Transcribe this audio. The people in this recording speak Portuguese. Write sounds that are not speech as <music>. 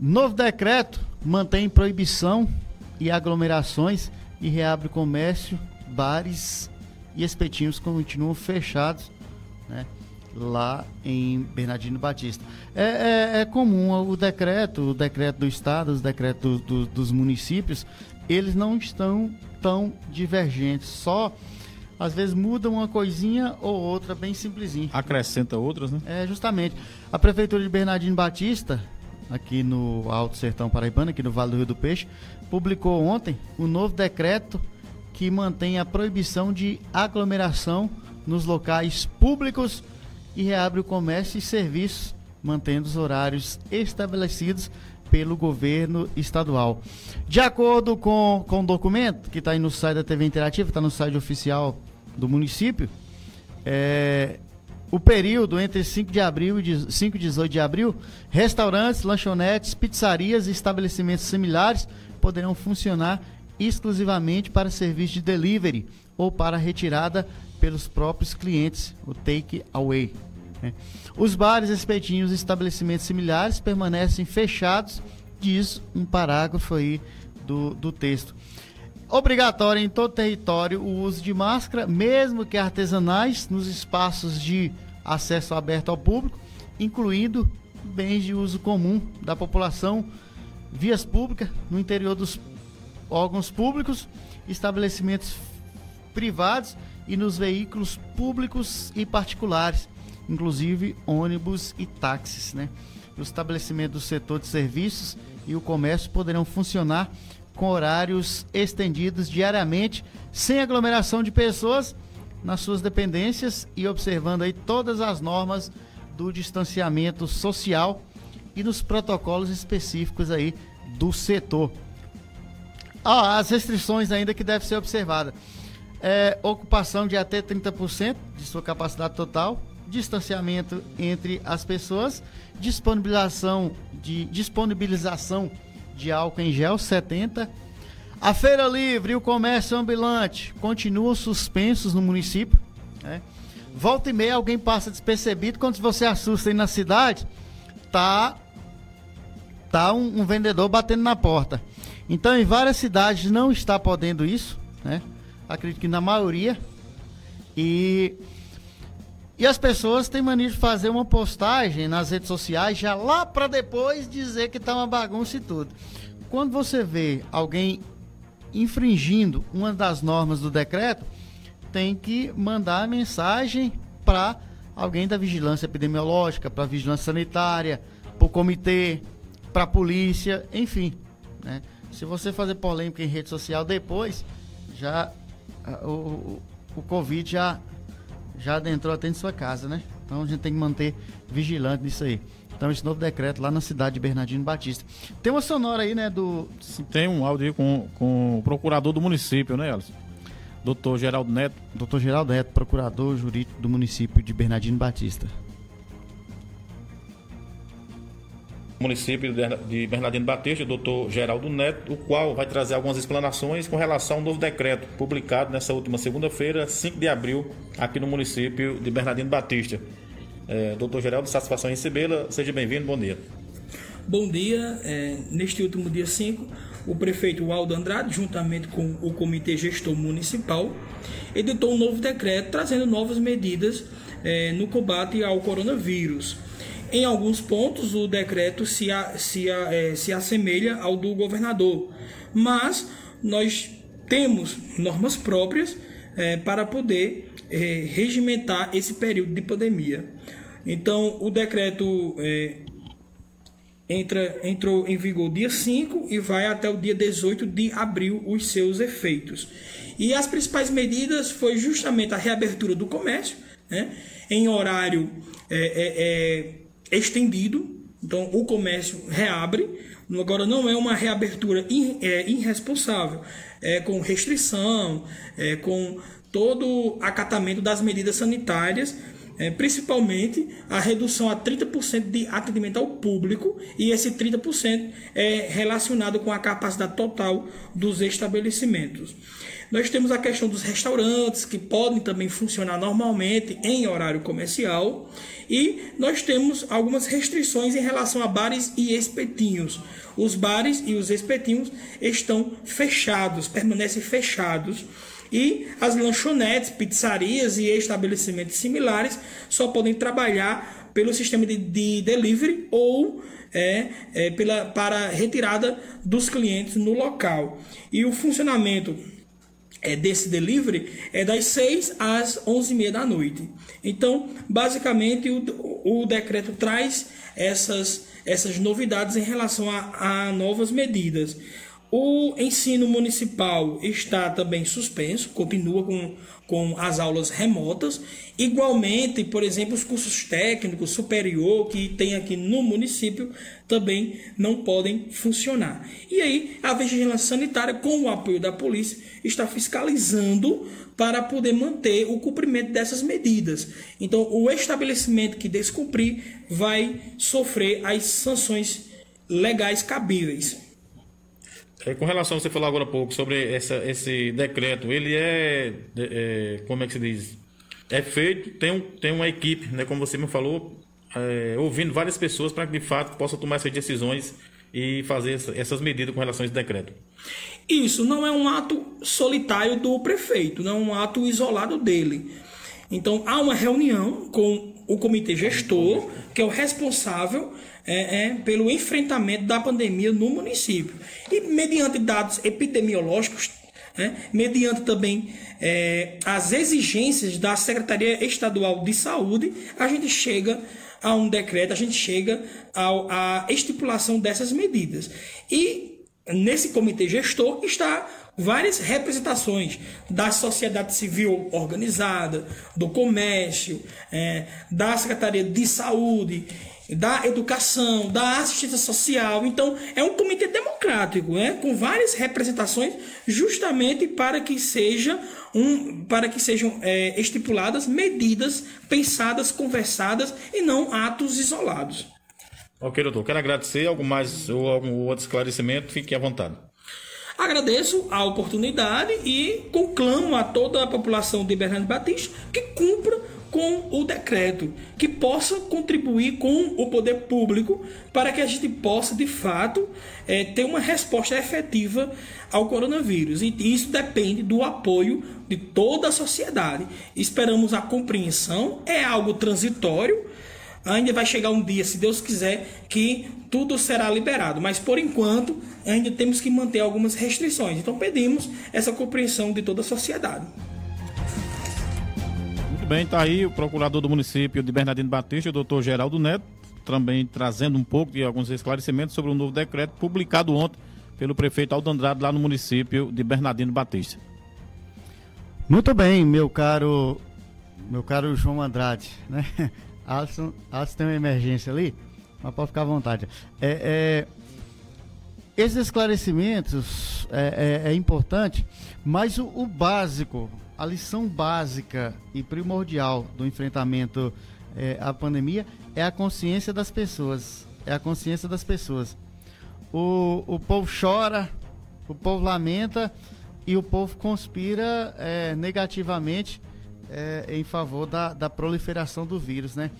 Novo decreto mantém proibição e aglomerações e reabre o comércio, bares e espetinhos continuam fechados, né? Lá em Bernardino Batista. É, é, é comum o decreto, o decreto do Estado, os decretos do, do, dos municípios, eles não estão tão divergentes. Só às vezes muda uma coisinha ou outra bem simplesinha. Acrescenta outras, né? É, justamente. A Prefeitura de Bernardino Batista, aqui no Alto Sertão Paraibano, aqui no Vale do Rio do Peixe, publicou ontem o um novo decreto que mantém a proibição de aglomeração nos locais públicos e reabre o comércio e serviços, mantendo os horários estabelecidos pelo governo estadual. De acordo com, com o documento que está aí no site da TV Interativa, está no site oficial do município, é, o período entre 5 de abril e 5 e 18 de abril, restaurantes, lanchonetes, pizzarias e estabelecimentos similares poderão funcionar exclusivamente para serviço de delivery ou para retirada pelos próprios clientes, o take away. Né? Os bares, espetinhos e estabelecimentos similares permanecem fechados, diz um parágrafo aí do, do texto. Obrigatório em todo território o uso de máscara, mesmo que artesanais, nos espaços de acesso aberto ao público, incluindo bens de uso comum da população, vias públicas, no interior dos órgãos públicos, estabelecimentos privados e nos veículos públicos e particulares, inclusive ônibus e táxis, né? O estabelecimento do setor de serviços e o comércio poderão funcionar com horários estendidos diariamente, sem aglomeração de pessoas nas suas dependências e observando aí todas as normas do distanciamento social e nos protocolos específicos aí do setor. Ah, as restrições ainda que devem ser observadas. É, ocupação de até 30% de sua capacidade total, distanciamento entre as pessoas, disponibilização de, disponibilização de álcool em gel 70. A feira livre e o comércio ambulante continuam suspensos no município. Né? Volta e meia alguém passa despercebido quando você assusta aí na cidade, tá tá um, um vendedor batendo na porta. Então, em várias cidades não está podendo isso, né? Acredito que na maioria. E e as pessoas têm mania de fazer uma postagem nas redes sociais já lá para depois dizer que tá uma bagunça e tudo. Quando você vê alguém infringindo uma das normas do decreto, tem que mandar a mensagem para alguém da vigilância epidemiológica, para a vigilância sanitária, para o comitê, para a polícia, enfim. Né? Se você fazer polêmica em rede social depois, já o, o, Covid já já adentrou até em sua casa, né? Então a gente tem que manter vigilante nisso aí. Então, esse novo decreto lá na cidade de Bernardino Batista. Tem uma sonora aí, né? Do... Tem um áudio aí com, com o procurador do município, né, Alisson? Doutor Geraldo Neto. Doutor Geraldo Neto, procurador jurídico do município de Bernardino Batista. Município de Bernardino Batista, doutor Geraldo Neto, o qual vai trazer algumas explanações com relação ao novo decreto publicado nessa última segunda-feira, 5 de abril, aqui no município de Bernardino Batista. É, doutor Geraldo, satisfação em recebê-la. Seja bem-vindo, bom dia. Bom dia. É, neste último dia 5, o prefeito Aldo Andrade, juntamente com o comitê gestor municipal, editou um novo decreto trazendo novas medidas é, no combate ao coronavírus. Em alguns pontos, o decreto se, a, se, a, é, se assemelha ao do governador, mas nós temos normas próprias é, para poder é, regimentar esse período de pandemia. Então, o decreto é, entra, entrou em vigor dia 5 e vai até o dia 18 de abril os seus efeitos. E as principais medidas foi justamente a reabertura do comércio, né, em horário é, é, é estendido, então o comércio reabre. Agora não é uma reabertura é, irresponsável, é com restrição, é com todo acatamento das medidas sanitárias é, principalmente a redução a 30% de atendimento ao público, e esse 30% é relacionado com a capacidade total dos estabelecimentos. Nós temos a questão dos restaurantes, que podem também funcionar normalmente em horário comercial, e nós temos algumas restrições em relação a bares e espetinhos. Os bares e os espetinhos estão fechados, permanecem fechados e as lanchonetes, pizzarias e estabelecimentos similares só podem trabalhar pelo sistema de, de delivery ou é, é, pela, para retirada dos clientes no local. E o funcionamento é, desse delivery é das 6 às 11h30 da noite. Então, basicamente, o, o decreto traz essas, essas novidades em relação a, a novas medidas. O ensino municipal está também suspenso, continua com, com as aulas remotas. Igualmente, por exemplo, os cursos técnicos superior que tem aqui no município também não podem funcionar. E aí, a vigilância sanitária, com o apoio da polícia, está fiscalizando para poder manter o cumprimento dessas medidas. Então, o estabelecimento que descumprir vai sofrer as sanções legais cabíveis. É, com relação, você falou agora há pouco sobre essa, esse decreto, ele é, é, como é que se diz? É feito, tem, um, tem uma equipe, né, como você me falou, é, ouvindo várias pessoas para que de fato possa tomar essas decisões e fazer essa, essas medidas com relação a esse decreto. Isso não é um ato solitário do prefeito, não é um ato isolado dele. Então há uma reunião com o comitê gestor, que é o responsável é, é, pelo enfrentamento da pandemia no município. E mediante dados epidemiológicos, é, mediante também é, as exigências da Secretaria Estadual de Saúde, a gente chega a um decreto, a gente chega à estipulação dessas medidas. E nesse comitê gestor está várias representações da sociedade civil organizada, do comércio, é, da Secretaria de Saúde da educação, da assistência social. Então, é um comitê democrático, né? com várias representações, justamente para que seja um, para que sejam é, estipuladas medidas pensadas, conversadas e não atos isolados. Ok, doutor. Quero agradecer. Algo mais ou algum outro esclarecimento? Fique à vontade. Agradeço a oportunidade e conclamo a toda a população de Bernardo Batista que cumpra com o decreto, que possa contribuir com o poder público para que a gente possa, de fato, é, ter uma resposta efetiva ao coronavírus. E isso depende do apoio de toda a sociedade. Esperamos a compreensão, é algo transitório. Ainda vai chegar um dia, se Deus quiser, que tudo será liberado. Mas por enquanto, ainda temos que manter algumas restrições. Então pedimos essa compreensão de toda a sociedade bem, está aí o procurador do município de Bernardino Batista, o doutor Geraldo Neto, também trazendo um pouco de alguns esclarecimentos sobre o novo decreto publicado ontem pelo prefeito Aldo Andrade lá no município de Bernardino Batista. Muito bem, meu caro, meu caro João Andrade, né? <laughs> Alisson, Alisson tem uma emergência ali, mas pode ficar à vontade. É, é, esses esclarecimentos é, é, é importante, mas o, o básico a lição básica e primordial do enfrentamento é, à pandemia é a consciência das pessoas. É a consciência das pessoas. O, o povo chora, o povo lamenta e o povo conspira é, negativamente é, em favor da, da proliferação do vírus, né?